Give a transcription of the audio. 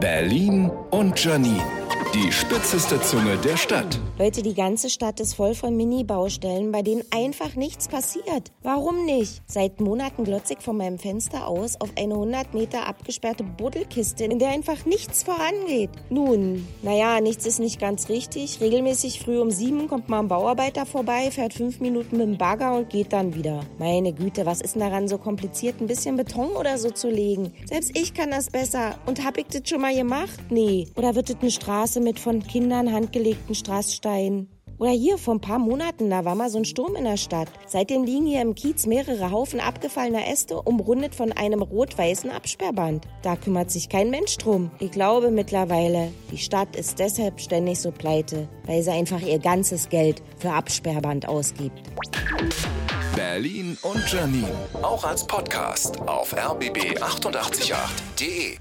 Berlin und Janine. Die spitzeste Zunge der Stadt. Leute, die ganze Stadt ist voll von Mini-Baustellen, bei denen einfach nichts passiert. Warum nicht? Seit Monaten glotze ich von meinem Fenster aus auf eine 100 Meter abgesperrte Buddelkiste, in der einfach nichts vorangeht. Nun, naja, nichts ist nicht ganz richtig. Regelmäßig früh um sieben kommt mal ein Bauarbeiter vorbei, fährt fünf Minuten mit dem Bagger und geht dann wieder. Meine Güte, was ist denn daran so kompliziert, ein bisschen Beton oder so zu legen? Selbst ich kann das besser. Und hab ich das schon mal gemacht? Nee. Oder wird das eine Straße mit von Kindern handgelegten Straßsteinen? Oder hier, vor ein paar Monaten, da war mal so ein Sturm in der Stadt. Seitdem liegen hier im Kiez mehrere Haufen abgefallener Äste, umrundet von einem rot-weißen Absperrband. Da kümmert sich kein Mensch drum. Ich glaube mittlerweile, die Stadt ist deshalb ständig so pleite, weil sie einfach ihr ganzes Geld für Absperrband ausgibt. Berlin und Janine. Auch als Podcast auf rbb888.de.